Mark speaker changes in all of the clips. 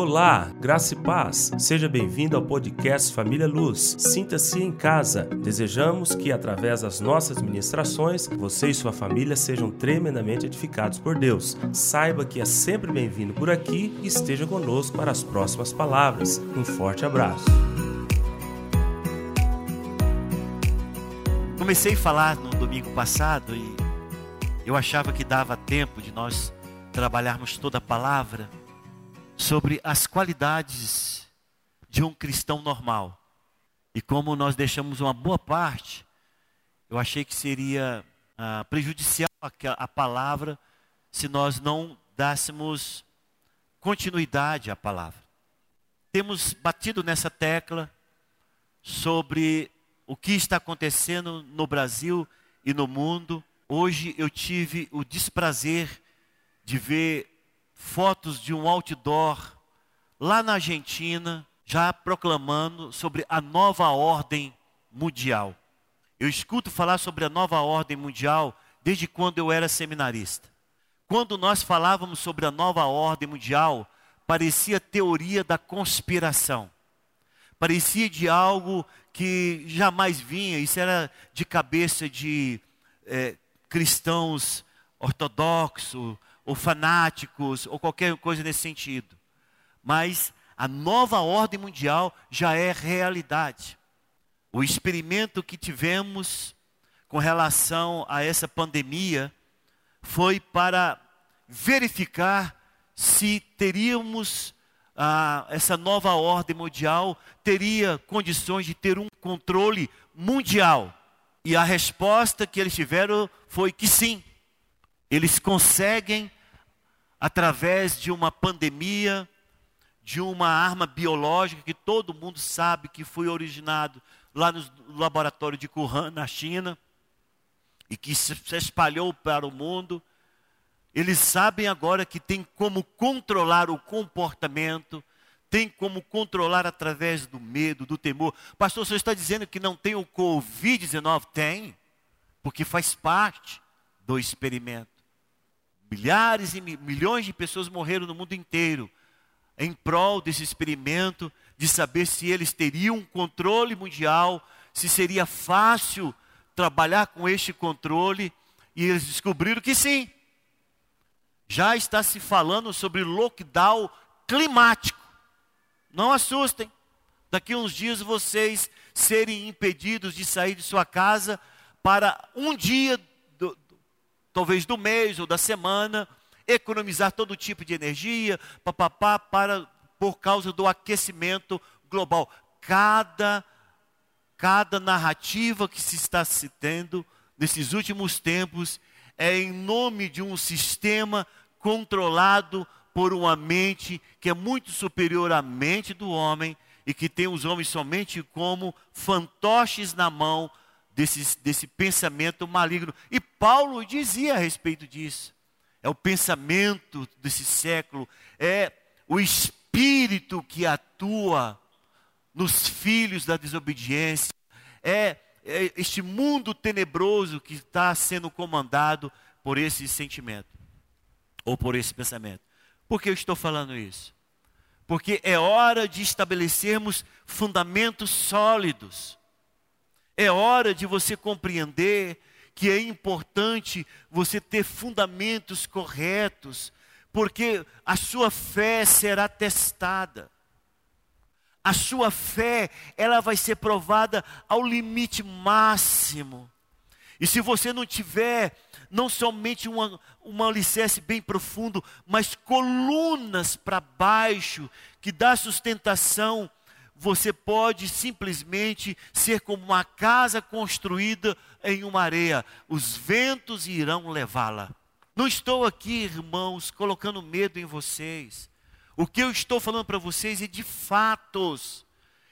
Speaker 1: Olá, graça e paz. Seja bem-vindo ao podcast Família Luz. Sinta-se em casa. Desejamos que, através das nossas ministrações, você e sua família sejam tremendamente edificados por Deus. Saiba que é sempre bem-vindo por aqui e esteja conosco para as próximas palavras. Um forte abraço.
Speaker 2: Comecei a falar no domingo passado e eu achava que dava tempo de nós trabalharmos toda a palavra sobre as qualidades de um cristão normal. E como nós deixamos uma boa parte, eu achei que seria ah, prejudicial a, a palavra se nós não dássemos continuidade à palavra. Temos batido nessa tecla sobre o que está acontecendo no Brasil e no mundo. Hoje eu tive o desprazer de ver fotos de um outdoor lá na Argentina, já proclamando sobre a nova ordem mundial. Eu escuto falar sobre a nova ordem mundial desde quando eu era seminarista. Quando nós falávamos sobre a nova ordem mundial, parecia teoria da conspiração. Parecia de algo que jamais vinha, isso era de cabeça de é, cristãos ortodoxos, ou fanáticos, ou qualquer coisa nesse sentido. Mas a nova ordem mundial já é realidade. O experimento que tivemos com relação a essa pandemia foi para verificar se teríamos ah, essa nova ordem mundial teria condições de ter um controle mundial. E a resposta que eles tiveram foi que sim. Eles conseguem através de uma pandemia, de uma arma biológica que todo mundo sabe que foi originado lá no laboratório de Wuhan, na China, e que se espalhou para o mundo. Eles sabem agora que tem como controlar o comportamento, tem como controlar através do medo, do temor. Pastor, você está dizendo que não tem o Covid-19? Tem, porque faz parte do experimento. Milhares e milhões de pessoas morreram no mundo inteiro em prol desse experimento de saber se eles teriam um controle mundial, se seria fácil trabalhar com este controle, e eles descobriram que sim. Já está se falando sobre lockdown climático. Não assustem. Daqui uns dias vocês serem impedidos de sair de sua casa para um dia talvez do mês ou da semana, economizar todo tipo de energia, papapá, para por causa do aquecimento global. Cada cada narrativa que se está citando nesses últimos tempos é em nome de um sistema controlado por uma mente que é muito superior à mente do homem e que tem os homens somente como fantoches na mão desse, desse pensamento maligno. E Paulo dizia a respeito disso. É o pensamento desse século, é o espírito que atua nos filhos da desobediência, é, é este mundo tenebroso que está sendo comandado por esse sentimento, ou por esse pensamento. Por que eu estou falando isso? Porque é hora de estabelecermos fundamentos sólidos é hora de você compreender que é importante você ter fundamentos corretos, porque a sua fé será testada. A sua fé, ela vai ser provada ao limite máximo. E se você não tiver não somente uma, um alicerce bem profundo, mas colunas para baixo, que dá sustentação você pode simplesmente ser como uma casa construída em uma areia, os ventos irão levá-la. Não estou aqui, irmãos, colocando medo em vocês. O que eu estou falando para vocês é de fatos.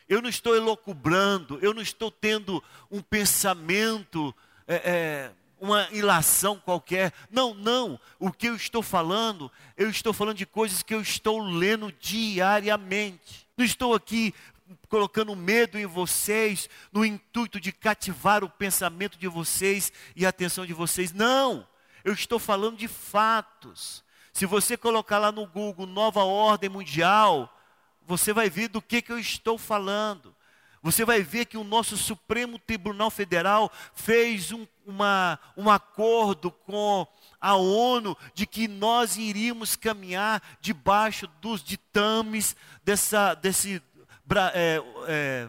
Speaker 2: Eu não estou elocubrando, eu não estou tendo um pensamento, é, é, uma ilação qualquer. Não, não. O que eu estou falando, eu estou falando de coisas que eu estou lendo diariamente. Não estou aqui colocando medo em vocês, no intuito de cativar o pensamento de vocês e a atenção de vocês. Não, eu estou falando de fatos. Se você colocar lá no Google Nova Ordem Mundial, você vai ver do que, que eu estou falando. Você vai ver que o nosso Supremo Tribunal Federal fez um, uma, um acordo com a ONU de que nós iríamos caminhar debaixo dos ditames dessa, desse é, é,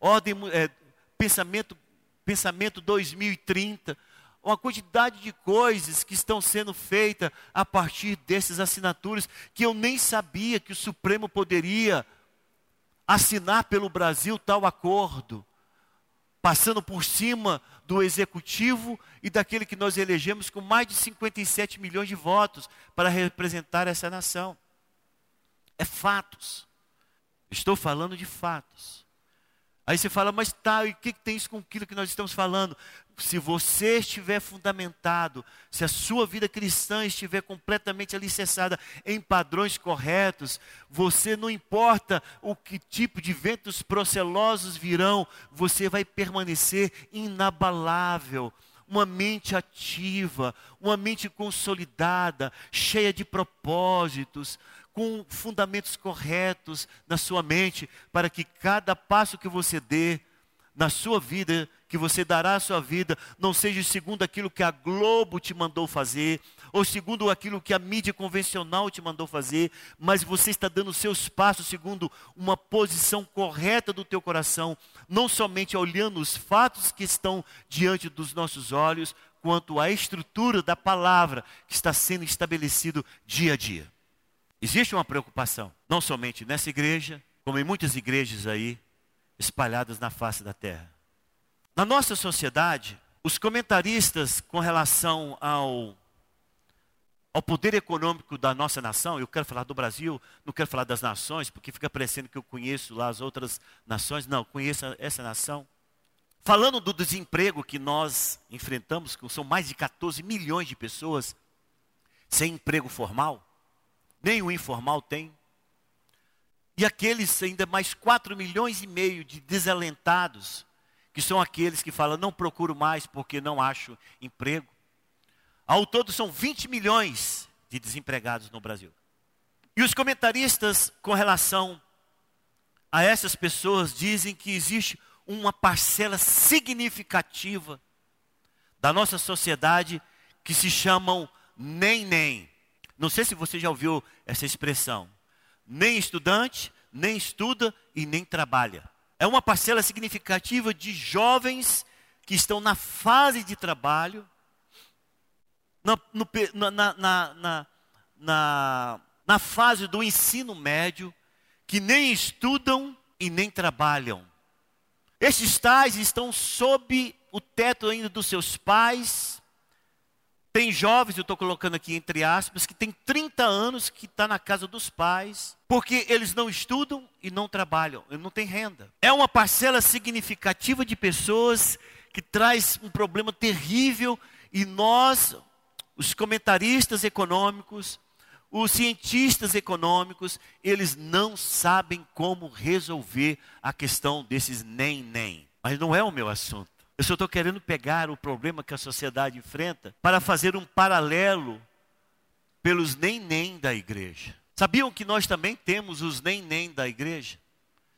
Speaker 2: ordem, é, pensamento, pensamento 2030 uma quantidade de coisas que estão sendo feitas a partir dessas assinaturas que eu nem sabia que o Supremo poderia assinar pelo Brasil tal acordo, passando por cima do executivo e daquele que nós elegemos com mais de 57 milhões de votos para representar essa nação. É fatos. Estou falando de fatos. Aí você fala, mas tá, e o que, que tem isso com aquilo que nós estamos falando? Se você estiver fundamentado, se a sua vida cristã estiver completamente alicerçada em padrões corretos, você não importa o que tipo de ventos procelosos virão, você vai permanecer inabalável uma mente ativa, uma mente consolidada, cheia de propósitos, com fundamentos corretos na sua mente, para que cada passo que você dê na sua vida, que você dará à sua vida, não seja segundo aquilo que a Globo te mandou fazer, ou segundo aquilo que a mídia convencional te mandou fazer, mas você está dando seus passos segundo uma posição correta do teu coração, não somente olhando os fatos que estão diante dos nossos olhos, quanto a estrutura da palavra que está sendo estabelecido dia a dia. Existe uma preocupação, não somente nessa igreja, como em muitas igrejas aí, espalhadas na face da terra. Na nossa sociedade, os comentaristas com relação ao, ao poder econômico da nossa nação, eu quero falar do Brasil, não quero falar das nações, porque fica parecendo que eu conheço lá as outras nações, não, conheço essa nação. Falando do desemprego que nós enfrentamos, que são mais de 14 milhões de pessoas sem emprego formal, nem o informal tem. E aqueles ainda mais 4 milhões e meio de desalentados, que são aqueles que falam, não procuro mais porque não acho emprego. Ao todo são 20 milhões de desempregados no Brasil. E os comentaristas com relação a essas pessoas dizem que existe uma parcela significativa da nossa sociedade que se chamam nem nem. Não sei se você já ouviu essa expressão. Nem estudante, nem estuda e nem trabalha. É uma parcela significativa de jovens que estão na fase de trabalho, na, no, na, na, na, na fase do ensino médio, que nem estudam e nem trabalham. Estes tais estão sob o teto ainda dos seus pais, tem jovens, eu estou colocando aqui entre aspas, que tem 30 anos que está na casa dos pais, porque eles não estudam e não trabalham, não tem renda. É uma parcela significativa de pessoas que traz um problema terrível e nós, os comentaristas econômicos, os cientistas econômicos, eles não sabem como resolver a questão desses nem-nem. Mas não é o meu assunto. Eu só estou querendo pegar o problema que a sociedade enfrenta para fazer um paralelo pelos nem-nem da igreja. Sabiam que nós também temos os nem-nem da igreja?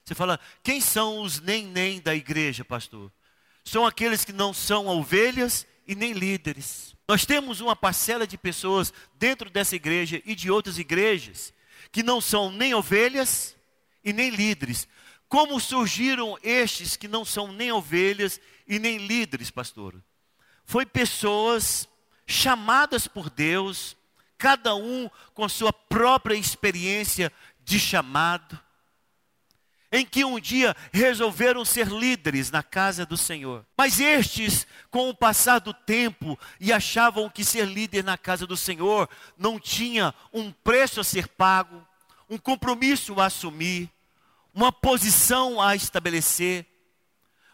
Speaker 2: Você fala, quem são os nem-nem da igreja, pastor? São aqueles que não são ovelhas e nem líderes. Nós temos uma parcela de pessoas dentro dessa igreja e de outras igrejas que não são nem ovelhas e nem líderes. Como surgiram estes que não são nem ovelhas e nem líderes, pastor. Foi pessoas chamadas por Deus, cada um com a sua própria experiência de chamado, em que um dia resolveram ser líderes na casa do Senhor. Mas estes, com o passar do tempo, e achavam que ser líder na casa do Senhor não tinha um preço a ser pago, um compromisso a assumir, uma posição a estabelecer,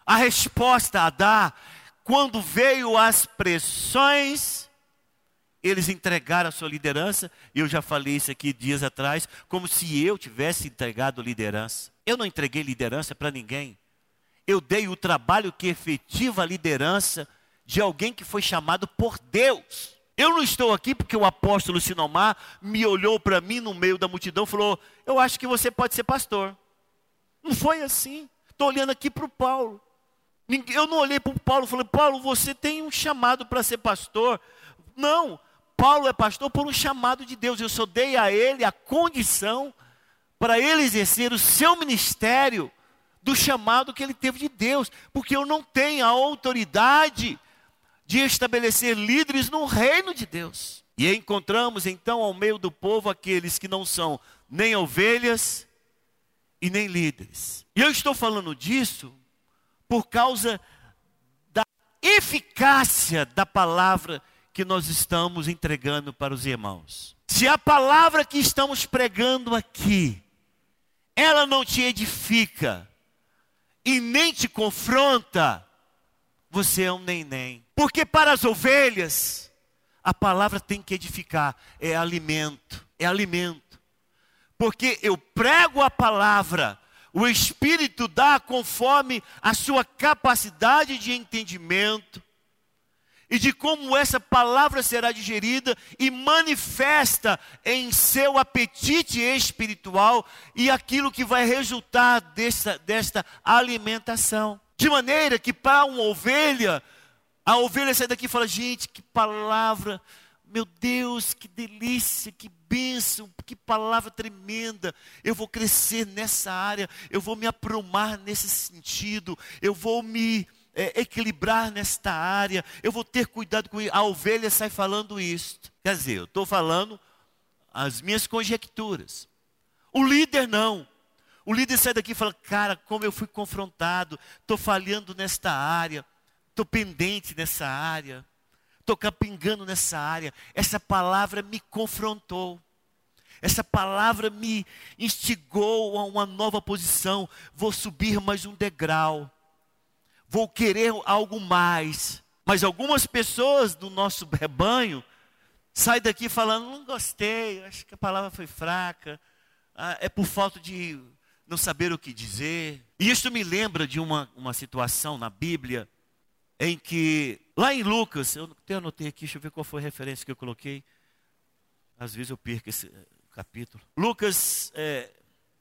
Speaker 2: a resposta a dar, quando veio as pressões, eles entregaram a sua liderança, eu já falei isso aqui dias atrás, como se eu tivesse entregado liderança. Eu não entreguei liderança para ninguém. Eu dei o trabalho que efetiva a liderança de alguém que foi chamado por Deus. Eu não estou aqui porque o apóstolo Sinomar me olhou para mim no meio da multidão e falou: Eu acho que você pode ser pastor. Não foi assim. Estou olhando aqui para o Paulo. Eu não olhei para o Paulo e falei: Paulo, você tem um chamado para ser pastor. Não. Paulo é pastor por um chamado de Deus. Eu só dei a ele a condição para ele exercer o seu ministério do chamado que ele teve de Deus, porque eu não tenho a autoridade de estabelecer líderes no reino de Deus. E encontramos então ao meio do povo aqueles que não são nem ovelhas e nem líderes. E eu estou falando disso por causa da eficácia da palavra que nós estamos entregando para os irmãos. Se a palavra que estamos pregando aqui ela não te edifica e nem te confronta, você é um nem-nem. Porque para as ovelhas, a palavra tem que edificar, é alimento, é alimento. Porque eu prego a palavra, o Espírito dá conforme a sua capacidade de entendimento, e de como essa palavra será digerida e manifesta em seu apetite espiritual e aquilo que vai resultar desta, desta alimentação. De maneira que para uma ovelha, a ovelha sai daqui e fala: gente, que palavra, meu Deus, que delícia, que bênção, que palavra tremenda. Eu vou crescer nessa área, eu vou me aprumar nesse sentido, eu vou me é, equilibrar nesta área, eu vou ter cuidado com isso. A ovelha sai falando isto. Quer dizer, eu estou falando as minhas conjecturas. O líder não. O líder sai daqui e fala: Cara, como eu fui confrontado, estou falhando nesta área, estou pendente nessa área, estou capingando nessa área. Essa palavra me confrontou. Essa palavra me instigou a uma nova posição. Vou subir mais um degrau vou querer algo mais. Mas algumas pessoas do nosso rebanho saem daqui falando: não gostei, acho que a palavra foi fraca, ah, é por falta de não saber o que dizer. E isso me lembra de uma, uma situação na Bíblia em que, lá em Lucas, eu até anotei aqui, deixa eu ver qual foi a referência que eu coloquei. Às vezes eu perco esse eh, capítulo. Lucas é,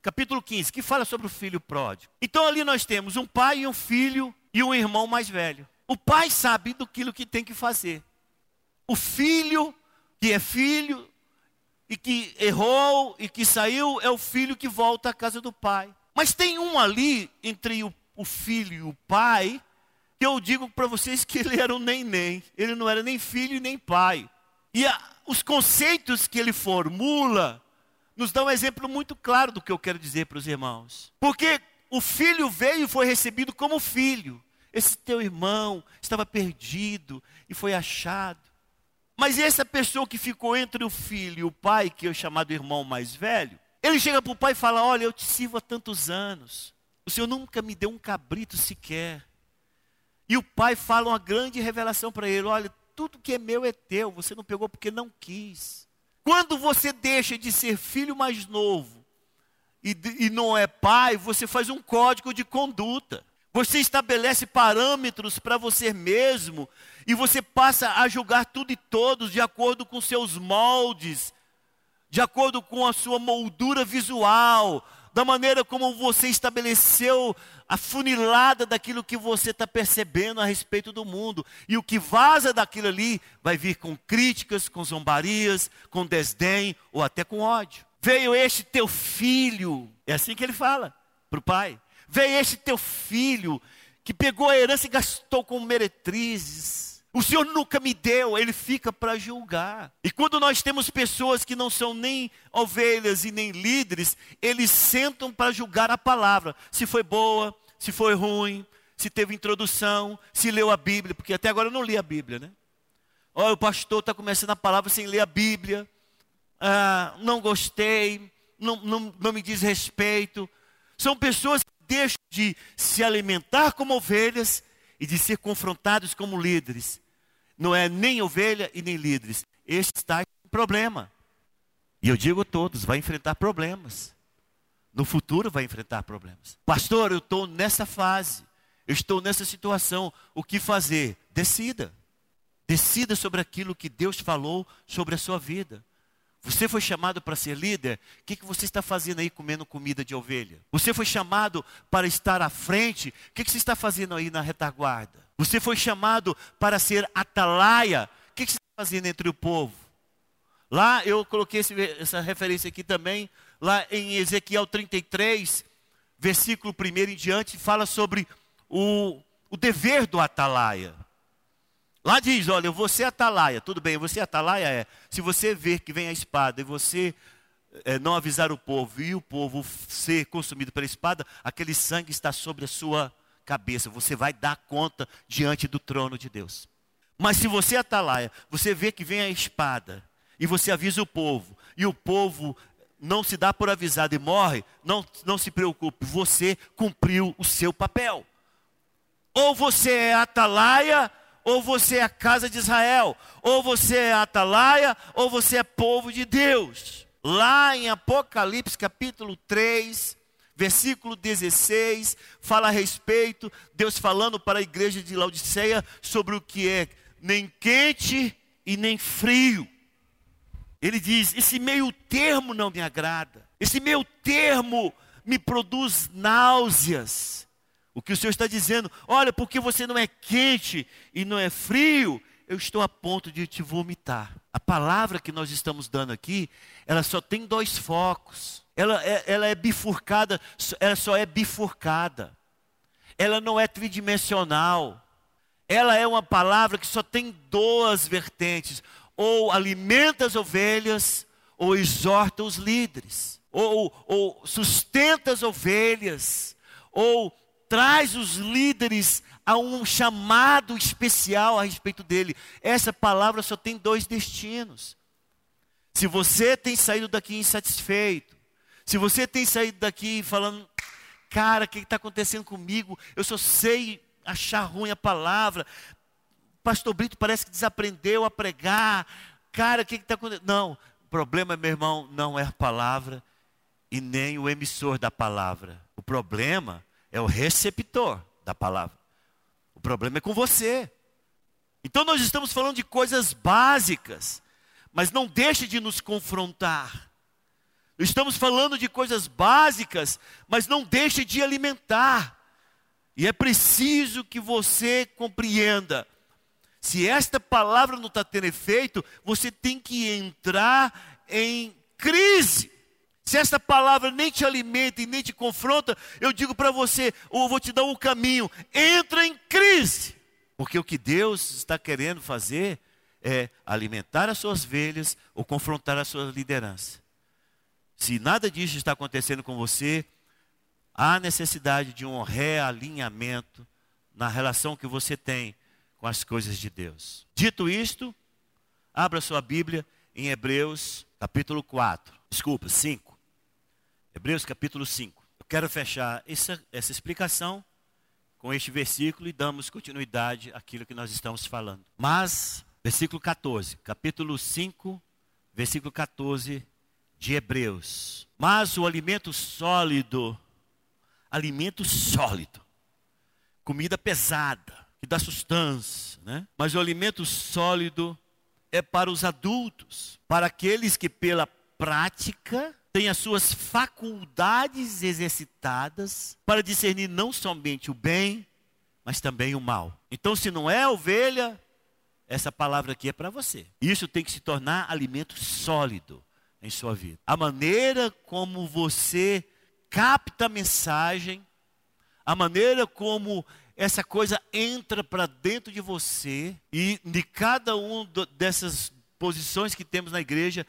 Speaker 2: capítulo 15, que fala sobre o filho pródigo. Então ali nós temos um pai e um filho e um irmão mais velho. O pai sabe do que tem que fazer. O filho, que é filho, e que errou e que saiu, é o filho que volta à casa do pai. Mas tem um ali, entre o, o filho e o pai, que eu digo para vocês que ele era um nem-nem. Ele não era nem filho nem pai. E a, os conceitos que ele formula nos dão um exemplo muito claro do que eu quero dizer para os irmãos. Porque o filho veio e foi recebido como filho. Esse teu irmão estava perdido e foi achado. Mas essa pessoa que ficou entre o filho e o pai, que é o chamado irmão mais velho, ele chega para o pai e fala: Olha, eu te sirvo há tantos anos, o senhor nunca me deu um cabrito sequer. E o pai fala uma grande revelação para ele: Olha, tudo que é meu é teu, você não pegou porque não quis. Quando você deixa de ser filho mais novo e, e não é pai, você faz um código de conduta. Você estabelece parâmetros para você mesmo e você passa a julgar tudo e todos de acordo com seus moldes, de acordo com a sua moldura visual, da maneira como você estabeleceu a funilada daquilo que você está percebendo a respeito do mundo. E o que vaza daquilo ali vai vir com críticas, com zombarias, com desdém ou até com ódio. Veio este teu filho, é assim que ele fala para o pai. Veio este teu filho que pegou a herança e gastou com meretrizes. O Senhor nunca me deu, ele fica para julgar. E quando nós temos pessoas que não são nem ovelhas e nem líderes, eles sentam para julgar a palavra, se foi boa, se foi ruim, se teve introdução, se leu a Bíblia, porque até agora eu não li a Bíblia, né? Olha, o pastor está começando a palavra sem ler a Bíblia, ah, não gostei, não, não, não me diz respeito. São pessoas que deixam de se alimentar como ovelhas e de ser confrontados como líderes. Não é nem ovelha e nem líderes. Este está em problema. E eu digo a todos: vai enfrentar problemas. No futuro vai enfrentar problemas. Pastor, eu estou nessa fase. Eu estou nessa situação. O que fazer? Decida. Decida sobre aquilo que Deus falou sobre a sua vida. Você foi chamado para ser líder? O que, que você está fazendo aí comendo comida de ovelha? Você foi chamado para estar à frente? O que, que você está fazendo aí na retaguarda? Você foi chamado para ser atalaia? O que, que você está fazendo entre o povo? Lá eu coloquei esse, essa referência aqui também, lá em Ezequiel 33, versículo 1 em diante, fala sobre o, o dever do atalaia. Lá diz, olha, ser atalaia. Tudo bem, você atalaia é. Se você ver que vem a espada e você é, não avisar o povo e o povo ser consumido pela espada, aquele sangue está sobre a sua cabeça. Você vai dar conta diante do trono de Deus. Mas se você atalaia, você vê que vem a espada e você avisa o povo e o povo não se dá por avisado e morre, não, não se preocupe, você cumpriu o seu papel. Ou você é atalaia ou você é a casa de Israel, ou você é atalaia, ou você é povo de Deus. Lá em Apocalipse capítulo 3, versículo 16, fala a respeito, Deus falando para a igreja de Laodiceia sobre o que é nem quente e nem frio. Ele diz: esse meio termo não me agrada, esse meio termo me produz náuseas. O que o Senhor está dizendo, olha, porque você não é quente e não é frio, eu estou a ponto de te vomitar. A palavra que nós estamos dando aqui, ela só tem dois focos. Ela é, ela é bifurcada, ela só é bifurcada. Ela não é tridimensional. Ela é uma palavra que só tem duas vertentes: ou alimenta as ovelhas, ou exorta os líderes, ou, ou sustenta as ovelhas, ou traz os líderes a um chamado especial a respeito dele. Essa palavra só tem dois destinos. Se você tem saído daqui insatisfeito, se você tem saído daqui falando, cara, o que está acontecendo comigo? Eu só sei achar ruim a palavra. Pastor Brito parece que desaprendeu a pregar. Cara, o que está acontecendo? Não, o problema, meu irmão, não é a palavra e nem o emissor da palavra. O problema é o receptor da palavra. O problema é com você. Então nós estamos falando de coisas básicas, mas não deixe de nos confrontar. Estamos falando de coisas básicas, mas não deixe de alimentar. E é preciso que você compreenda. Se esta palavra não está tendo efeito, você tem que entrar em crise. Se esta palavra nem te alimenta e nem te confronta, eu digo para você, ou vou te dar um caminho, entra em crise. Porque o que Deus está querendo fazer é alimentar as suas velhas ou confrontar a sua liderança. Se nada disso está acontecendo com você, há necessidade de um realinhamento na relação que você tem com as coisas de Deus. Dito isto, abra sua Bíblia em Hebreus capítulo 4, desculpa, 5. Hebreus capítulo 5. Eu quero fechar essa, essa explicação com este versículo e damos continuidade àquilo que nós estamos falando. Mas, versículo 14, capítulo 5, versículo 14 de Hebreus. Mas o alimento sólido, alimento sólido, comida pesada, que dá sustância, né? Mas o alimento sólido é para os adultos, para aqueles que pela prática tem as suas faculdades exercitadas para discernir não somente o bem, mas também o mal. Então, se não é ovelha, essa palavra aqui é para você. Isso tem que se tornar alimento sólido em sua vida. A maneira como você capta a mensagem, a maneira como essa coisa entra para dentro de você e de cada uma dessas posições que temos na igreja,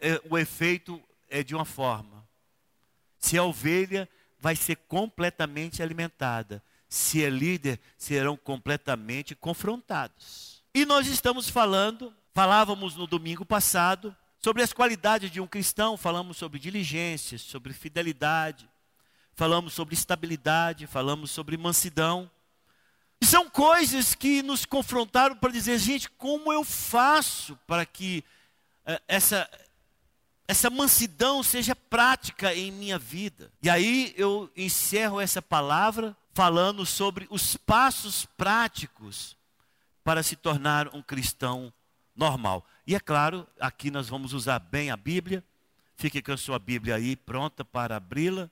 Speaker 2: é, o efeito é de uma forma. Se é ovelha, vai ser completamente alimentada. Se é líder, serão completamente confrontados. E nós estamos falando, falávamos no domingo passado, sobre as qualidades de um cristão, falamos sobre diligência, sobre fidelidade, falamos sobre estabilidade, falamos sobre mansidão. São coisas que nos confrontaram para dizer, gente, como eu faço para que uh, essa, essa mansidão seja prática em minha vida. E aí eu encerro essa palavra falando sobre os passos práticos para se tornar um cristão normal. E é claro, aqui nós vamos usar bem a Bíblia. Fique com a sua Bíblia aí pronta para abri-la.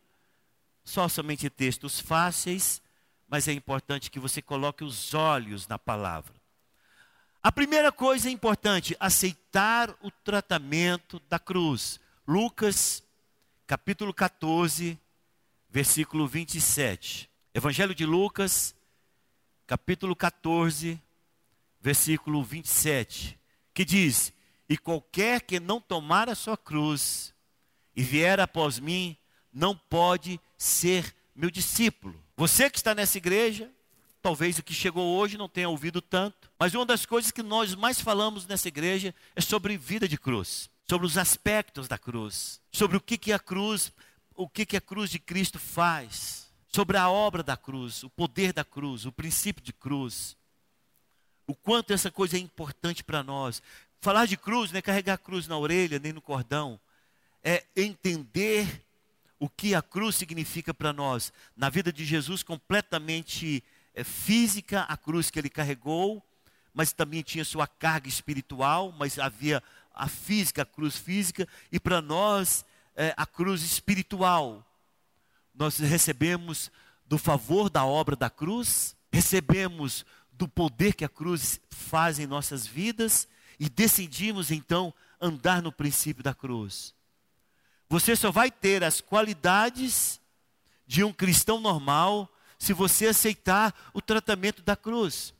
Speaker 2: Só somente textos fáceis, mas é importante que você coloque os olhos na palavra. A primeira coisa é importante, aceitar o tratamento da cruz. Lucas, capítulo 14, versículo 27. Evangelho de Lucas, capítulo 14, versículo 27, que diz: E qualquer que não tomar a sua cruz e vier após mim, não pode ser meu discípulo. Você que está nessa igreja, talvez o que chegou hoje não tenha ouvido tanto, mas uma das coisas que nós mais falamos nessa igreja é sobre vida de cruz, sobre os aspectos da cruz, sobre o que, que a cruz, o que, que a cruz de Cristo faz, sobre a obra da cruz, o poder da cruz, o princípio de cruz o quanto essa coisa é importante para nós. Falar de cruz não é carregar cruz na orelha nem no cordão, é entender o que a cruz significa para nós. Na vida de Jesus, completamente física, a cruz que ele carregou, mas também tinha sua carga espiritual, mas havia a física, a cruz física, e para nós, é, a cruz espiritual. Nós recebemos do favor da obra da cruz, recebemos do poder que a cruz faz em nossas vidas e decidimos então andar no princípio da cruz. Você só vai ter as qualidades de um cristão normal se você aceitar o tratamento da cruz,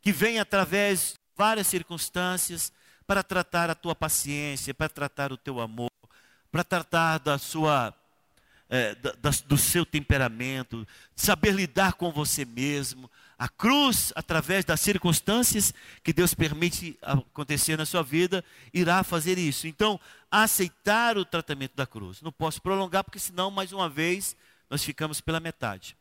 Speaker 2: que vem através de várias circunstâncias para tratar a tua paciência, para tratar o teu amor, para tratar da sua é, da, do seu temperamento, saber lidar com você mesmo, a cruz, através das circunstâncias que Deus permite acontecer na sua vida, irá fazer isso. Então, aceitar o tratamento da cruz. Não posso prolongar, porque senão, mais uma vez, nós ficamos pela metade.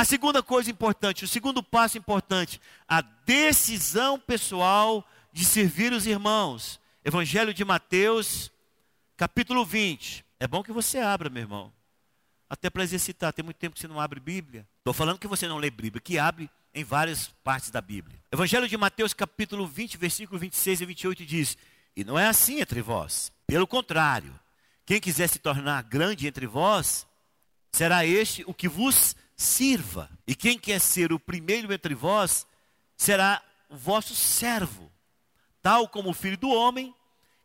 Speaker 2: A segunda coisa importante, o segundo passo importante, a decisão pessoal de servir os irmãos. Evangelho de Mateus, capítulo 20. É bom que você abra, meu irmão. Até para exercitar. Tem muito tempo que você não abre Bíblia. Estou falando que você não lê Bíblia, que abre em várias partes da Bíblia. Evangelho de Mateus, capítulo 20, versículo 26 e 28 diz: E não é assim entre vós. Pelo contrário, quem quiser se tornar grande entre vós, será este o que vos sirva. E quem quer ser o primeiro entre vós, será o vosso servo. Tal como o filho do homem,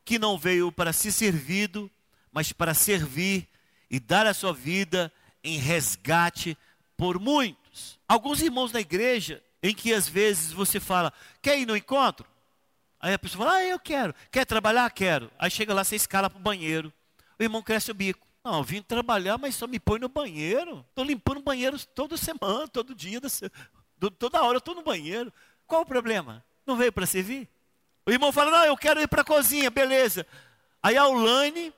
Speaker 2: que não veio para ser servido, mas para servir e dar a sua vida em resgate por muitos. Alguns irmãos na igreja, em que às vezes você fala, quer ir no encontro? Aí a pessoa fala, ah, eu quero. Quer trabalhar? Quero. Aí chega lá, você escala para o banheiro. O irmão cresce o bico. Não, vim trabalhar, mas só me põe no banheiro. Estou limpando banheiro toda semana, todo dia, toda hora eu estou no banheiro. Qual o problema? Não veio para servir? O irmão fala, não, eu quero ir para a cozinha, beleza. Aí a Ulane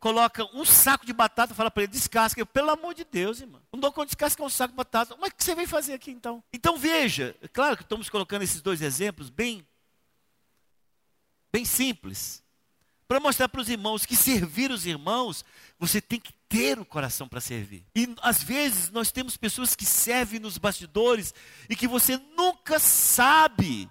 Speaker 2: coloca um saco de batata, fala para ele, descasca. Eu, pelo amor de Deus, irmão. Não dou conta de descascar um saco de batata. Mas o que você vem fazer aqui então? Então veja, é claro que estamos colocando esses dois exemplos bem, bem simples. Para mostrar para os irmãos que servir os irmãos, você tem que ter o coração para servir. E às vezes nós temos pessoas que servem nos bastidores e que você nunca sabe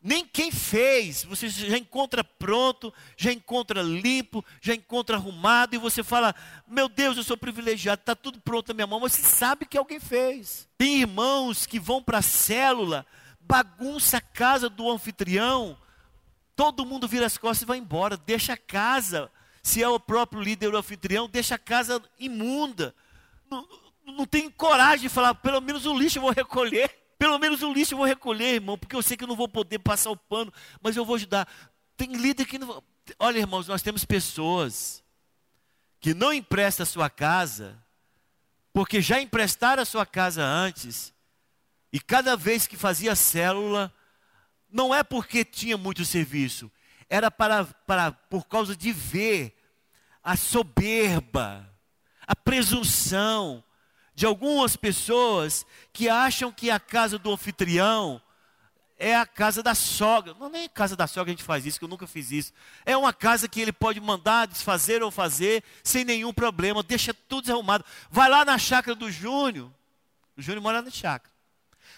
Speaker 2: nem quem fez, você já encontra pronto, já encontra limpo, já encontra arrumado, e você fala: Meu Deus, eu sou privilegiado, está tudo pronto na minha mão, mas você sabe que alguém fez. Tem irmãos que vão para a célula, bagunça a casa do anfitrião, todo mundo vira as costas e vai embora, deixa a casa, se é o próprio líder do anfitrião, deixa a casa imunda. Não, não tem coragem de falar, pelo menos o lixo eu vou recolher. Pelo menos o lixo eu vou recolher, irmão, porque eu sei que eu não vou poder passar o pano, mas eu vou ajudar. Tem líder que não. Olha, irmãos, nós temos pessoas que não emprestam a sua casa, porque já emprestaram a sua casa antes, e cada vez que fazia célula, não é porque tinha muito serviço, era para, para por causa de ver a soberba, a presunção, de algumas pessoas que acham que a casa do anfitrião é a casa da sogra. Não nem a casa da sogra a gente faz isso, que eu nunca fiz isso. É uma casa que ele pode mandar desfazer ou fazer sem nenhum problema, deixa tudo desarrumado. Vai lá na chácara do Júnior. O Júnior mora na chácara.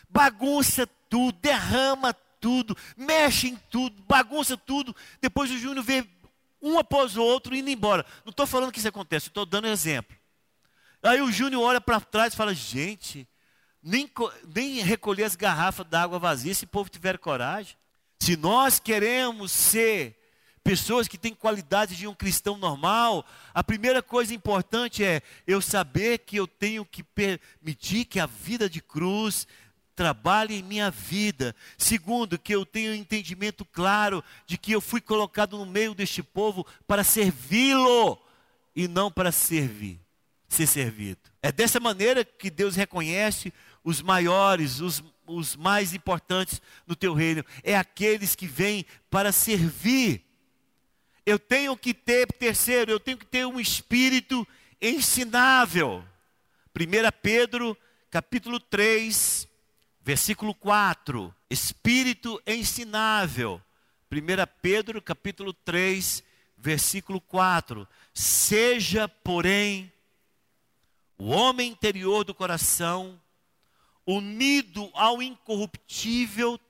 Speaker 2: Bagunça tudo, derrama tudo, mexe em tudo, bagunça tudo. Depois o Júnior vê um após o outro indo embora. Não estou falando que isso acontece, estou dando exemplo. Aí o Júnior olha para trás e fala: gente, nem, nem recolher as garrafas d'água vazia se o povo tiver coragem. Se nós queremos ser pessoas que têm qualidades de um cristão normal, a primeira coisa importante é eu saber que eu tenho que permitir que a vida de cruz trabalhe em minha vida. Segundo, que eu tenho um entendimento claro de que eu fui colocado no meio deste povo para servi-lo e não para servir, ser servido. É dessa maneira que Deus reconhece os maiores, os, os mais importantes no teu reino. É aqueles que vêm para servir eu tenho que ter, terceiro, eu tenho que ter um espírito ensinável. 1 Pedro, capítulo 3, versículo 4. Espírito ensinável. 1 Pedro, capítulo 3, versículo 4. Seja, porém, o homem interior do coração, unido ao incorruptível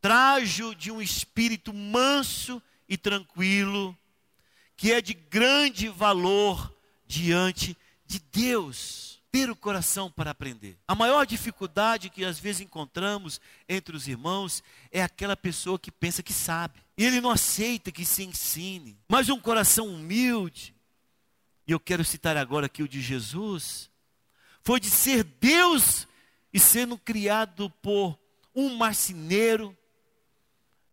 Speaker 2: trajo de um espírito manso e tranquilo, que é de grande valor diante de Deus. Ter o coração para aprender. A maior dificuldade que às vezes encontramos entre os irmãos é aquela pessoa que pensa que sabe. E ele não aceita que se ensine. Mas um coração humilde, e eu quero citar agora aqui o de Jesus, foi de ser Deus e sendo criado por um marceneiro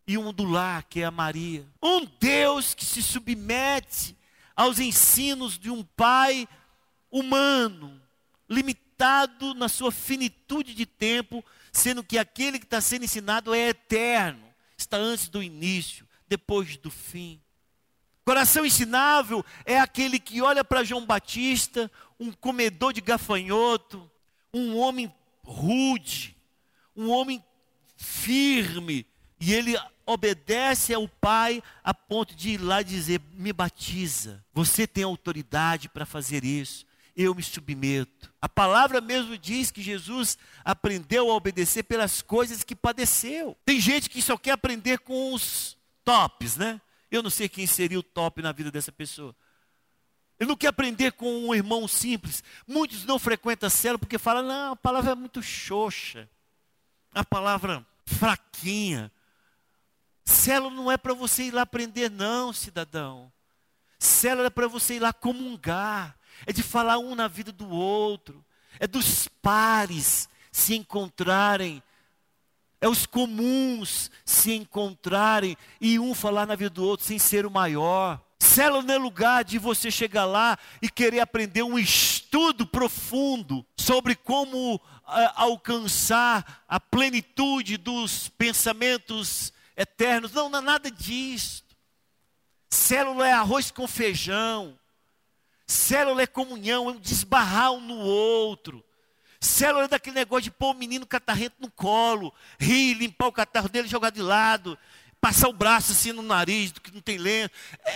Speaker 2: e um do lar, que é a Maria. Um Deus que se submete aos ensinos de um pai humano, limitado na sua finitude de tempo, sendo que aquele que está sendo ensinado é eterno, está antes do início, depois do fim. Coração ensinável é aquele que olha para João Batista, um comedor de gafanhoto, um homem rude, um homem firme, e ele obedece ao Pai a ponto de ir lá dizer: me batiza. Você tem autoridade para fazer isso. Eu me submeto. A palavra mesmo diz que Jesus aprendeu a obedecer pelas coisas que padeceu. Tem gente que só quer aprender com os tops, né? Eu não sei quem seria o top na vida dessa pessoa. Ele não quer aprender com um irmão simples. Muitos não frequentam a célula porque falam, não, a palavra é muito xoxa. A palavra fraquinha. Célula não é para você ir lá aprender, não, cidadão. Célula é para você ir lá comungar. É de falar um na vida do outro. É dos pares se encontrarem. É os comuns se encontrarem e um falar na vida do outro sem ser o maior. Célula não é lugar de você chegar lá e querer aprender um estudo profundo sobre como uh, alcançar a plenitude dos pensamentos eternos. Não, não é nada disso. Célula é arroz com feijão. Célula é comunhão, é um desbarrar um no outro. Célula é daquele negócio de pôr o menino catarrento no colo, rir, limpar o catarro dele, jogar de lado, passar o braço assim no nariz, do que não tem lenço.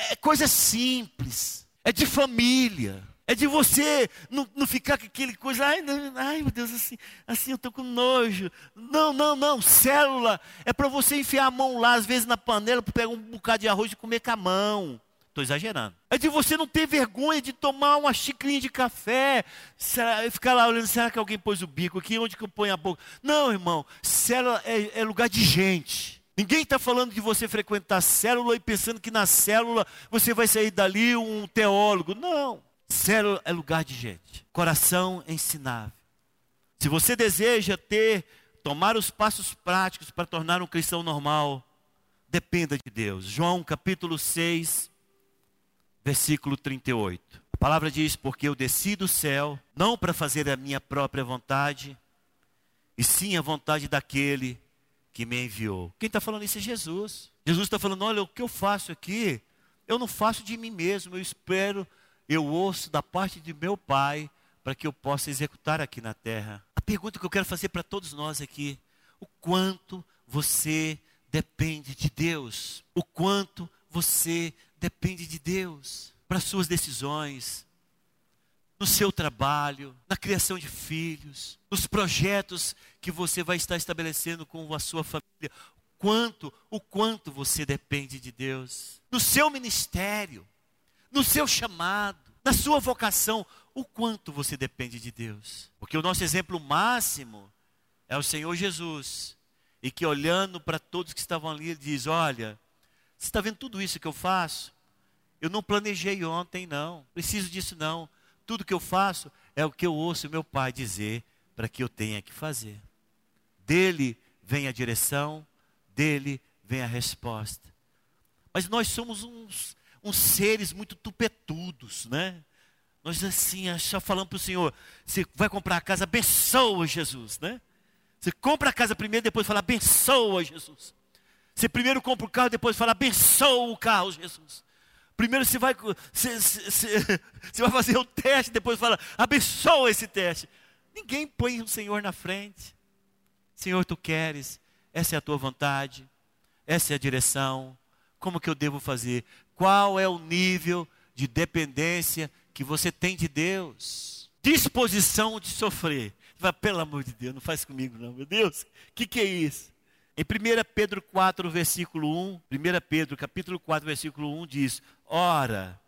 Speaker 2: É coisa simples. É de família. É de você não, não ficar com aquele coisa, ai, não, ai meu Deus, assim, assim eu estou com nojo. Não, não, não. Célula é para você enfiar a mão lá, às vezes na panela, para pegar um bocado de arroz e comer com a mão. Estou exagerando. É de você não ter vergonha de tomar uma xicrinha de café, será, ficar lá olhando, será que alguém pôs o bico aqui? Onde que eu ponho a boca? Não, irmão, célula é, é lugar de gente. Ninguém está falando de você frequentar célula e pensando que na célula você vai sair dali um teólogo. Não. Célula é lugar de gente. Coração ensinável. Se você deseja ter, tomar os passos práticos para tornar um cristão normal, dependa de Deus. João capítulo 6, versículo 38. A palavra diz: Porque eu desci do céu, não para fazer a minha própria vontade, e sim a vontade daquele que me enviou. Quem está falando isso é Jesus. Jesus está falando: olha, o que eu faço aqui, eu não faço de mim mesmo, eu espero eu ouço da parte de meu Pai para que eu possa executar aqui na terra. A pergunta que eu quero fazer para todos nós aqui: o quanto você depende de Deus? O quanto você depende de Deus para suas decisões, no seu trabalho, na criação de filhos, nos projetos que você vai estar estabelecendo com a sua família. Quanto, o quanto você depende de Deus. No seu ministério, no seu chamado, na sua vocação, o quanto você depende de Deus. Porque o nosso exemplo máximo é o Senhor Jesus. E que olhando para todos que estavam ali, ele diz: Olha, você está vendo tudo isso que eu faço? Eu não planejei ontem, não. Preciso disso, não. Tudo que eu faço é o que eu ouço meu pai dizer para que eu tenha que fazer. Dele vem a direção, dele vem a resposta. Mas nós somos uns, uns seres muito tupetudos, né? Nós assim, só falando para o Senhor, você vai comprar a casa, abençoa Jesus, né? Você compra a casa primeiro, depois fala, abençoa Jesus. Você primeiro compra o carro, depois fala, abençoa o carro, Jesus. Primeiro você vai, você, você, você vai fazer o teste, depois fala, abençoa esse teste. Ninguém põe o Senhor na frente. Senhor, tu queres, essa é a tua vontade, essa é a direção. Como que eu devo fazer? Qual é o nível de dependência que você tem de Deus? Disposição de sofrer. Pelo amor de Deus, não faz comigo não, meu Deus. O que, que é isso? Em 1 Pedro 4, versículo 1, 1 Pedro capítulo 4, versículo 1 diz: Ora,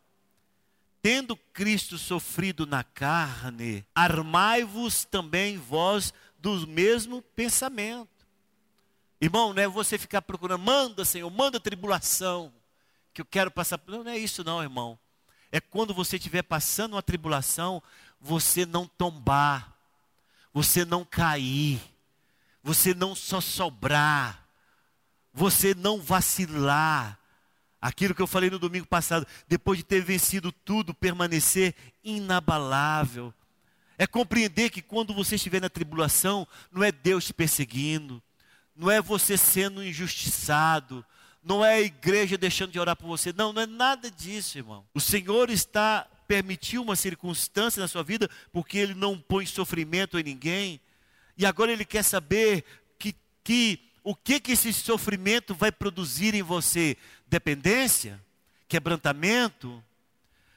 Speaker 2: tendo Cristo sofrido na carne, armai-vos também vós do mesmo pensamento. Irmão, não é você ficar procurando, manda, Senhor, manda tribulação, que eu quero passar. Não, não é isso, não, irmão. É quando você estiver passando uma tribulação, você não tombar, você não cair, você não só sobrar, você não vacilar. Aquilo que eu falei no domingo passado, depois de ter vencido tudo, permanecer inabalável. É compreender que quando você estiver na tribulação, não é Deus te perseguindo, não é você sendo injustiçado, não é a igreja deixando de orar por você. Não, não é nada disso, irmão. O Senhor está permitiu uma circunstância na sua vida porque ele não põe sofrimento em ninguém. E agora ele quer saber que, que o que que esse sofrimento vai produzir em você? Dependência, quebrantamento,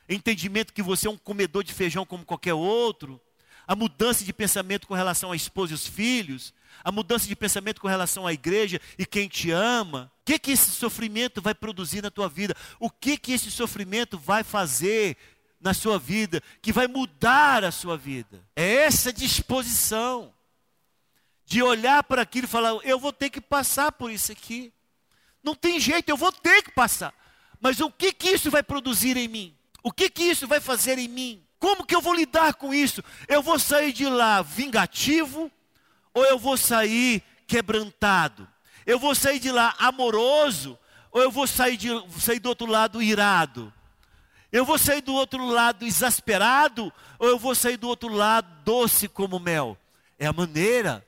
Speaker 2: entendimento que você é um comedor de feijão como qualquer outro, a mudança de pensamento com relação à esposa e os filhos, a mudança de pensamento com relação à igreja e quem te ama. O que que esse sofrimento vai produzir na tua vida? O que que esse sofrimento vai fazer na sua vida, que vai mudar a sua vida? É essa disposição de olhar para aquilo e falar: eu vou ter que passar por isso aqui. Não tem jeito, eu vou ter que passar. Mas o que que isso vai produzir em mim? O que que isso vai fazer em mim? Como que eu vou lidar com isso? Eu vou sair de lá vingativo ou eu vou sair quebrantado? Eu vou sair de lá amoroso ou eu vou sair, de, sair do outro lado irado? Eu vou sair do outro lado exasperado ou eu vou sair do outro lado doce como mel? É a maneira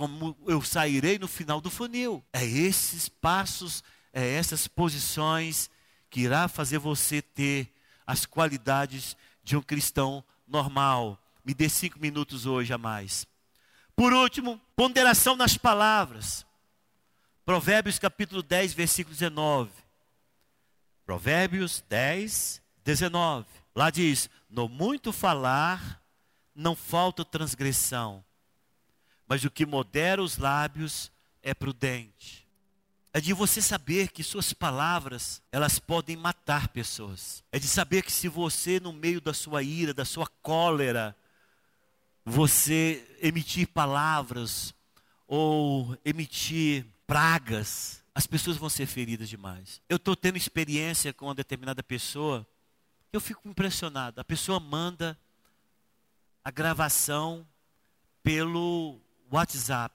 Speaker 2: como eu sairei no final do funil. É esses passos, é essas posições que irá fazer você ter as qualidades de um cristão normal. Me dê cinco minutos hoje a mais. Por último, ponderação nas palavras. Provérbios capítulo 10, versículo 19. Provérbios 10, 19. Lá diz: No muito falar não falta transgressão, mas o que modera os lábios é prudente é de você saber que suas palavras, elas podem matar pessoas. É de saber que se você, no meio da sua ira, da sua cólera, você emitir palavras ou emitir pragas, as pessoas vão ser feridas demais. Eu estou tendo experiência com uma determinada pessoa, eu fico impressionado. A pessoa manda a gravação pelo WhatsApp.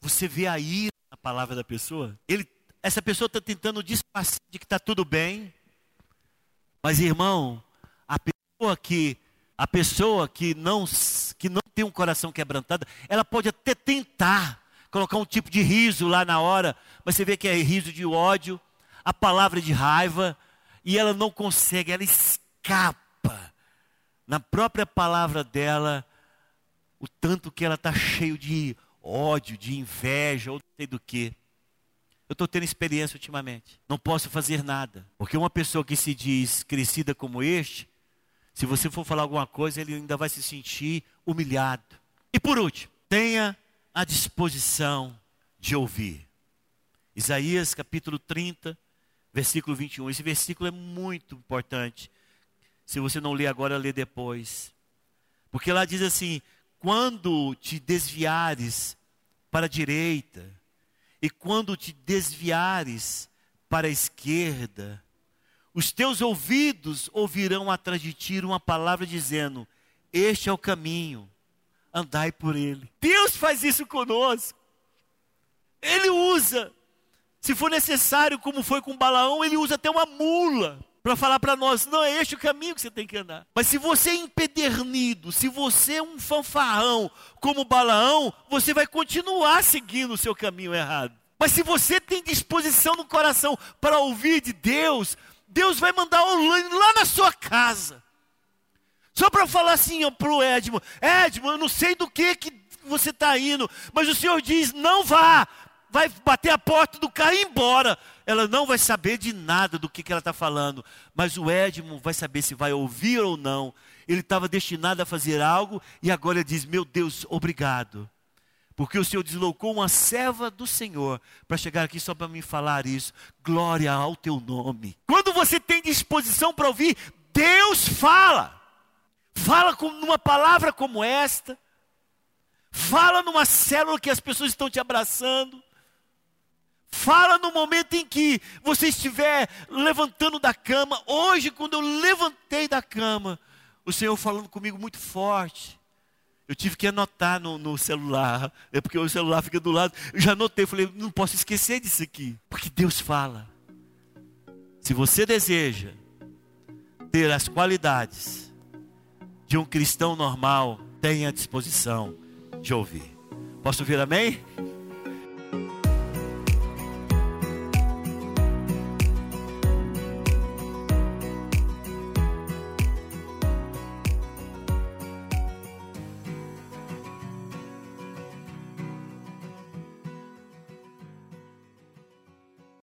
Speaker 2: Você vê a ira a palavra da pessoa, ele, essa pessoa está tentando disfarçar de que está tudo bem. Mas irmão, a pessoa que a pessoa que não que não tem um coração quebrantado, ela pode até tentar colocar um tipo de riso lá na hora, mas você vê que é riso de ódio, a palavra de raiva, e ela não consegue, ela escapa na própria palavra dela o tanto que ela está cheio de ódio, de inveja, ou não sei do que. Eu estou tendo experiência ultimamente. Não posso fazer nada. Porque uma pessoa que se diz crescida como este, Se você for falar alguma coisa, ele ainda vai se sentir humilhado. E por último, tenha a disposição de ouvir. Isaías capítulo 30, versículo 21. Esse versículo é muito importante. Se você não lê agora, lê depois. Porque lá diz assim: quando te desviares para a direita, e quando te desviares para a esquerda, os teus ouvidos ouvirão atrás de ti uma palavra dizendo: Este é o caminho, andai por ele. Deus faz isso conosco. Ele usa, se for necessário, como foi com Balaão, ele usa até uma mula para falar para nós: não é este o caminho que você tem que andar. Mas se você é empedernido, se você é um fanfarrão como Balaão, você vai continuar seguindo o seu caminho errado. Mas se você tem disposição no coração para ouvir de Deus, Deus vai mandar online lá na sua casa. Só para falar assim para o Edmo: Edmo, eu não sei do que, que você está indo, mas o Senhor diz: não vá, vai bater a porta do carro e ir embora. Ela não vai saber de nada do que, que ela está falando, mas o Edmo vai saber se vai ouvir ou não. Ele estava destinado a fazer algo e agora ele diz: Meu Deus, obrigado. Porque o Senhor deslocou uma serva do Senhor para chegar aqui só para me falar isso. Glória ao teu nome. Quando você tem disposição para ouvir, Deus fala. Fala com uma palavra como esta. Fala numa célula que as pessoas estão te abraçando. Fala no momento em que você estiver levantando da cama. Hoje, quando eu levantei da cama, o Senhor falando comigo muito forte. Eu tive que anotar no, no, celular, é porque o celular fica do lado. Eu já anotei, falei, não posso esquecer disso aqui, porque Deus fala. Se você deseja ter as qualidades de um cristão normal, tenha a disposição de ouvir. Posso ouvir amém?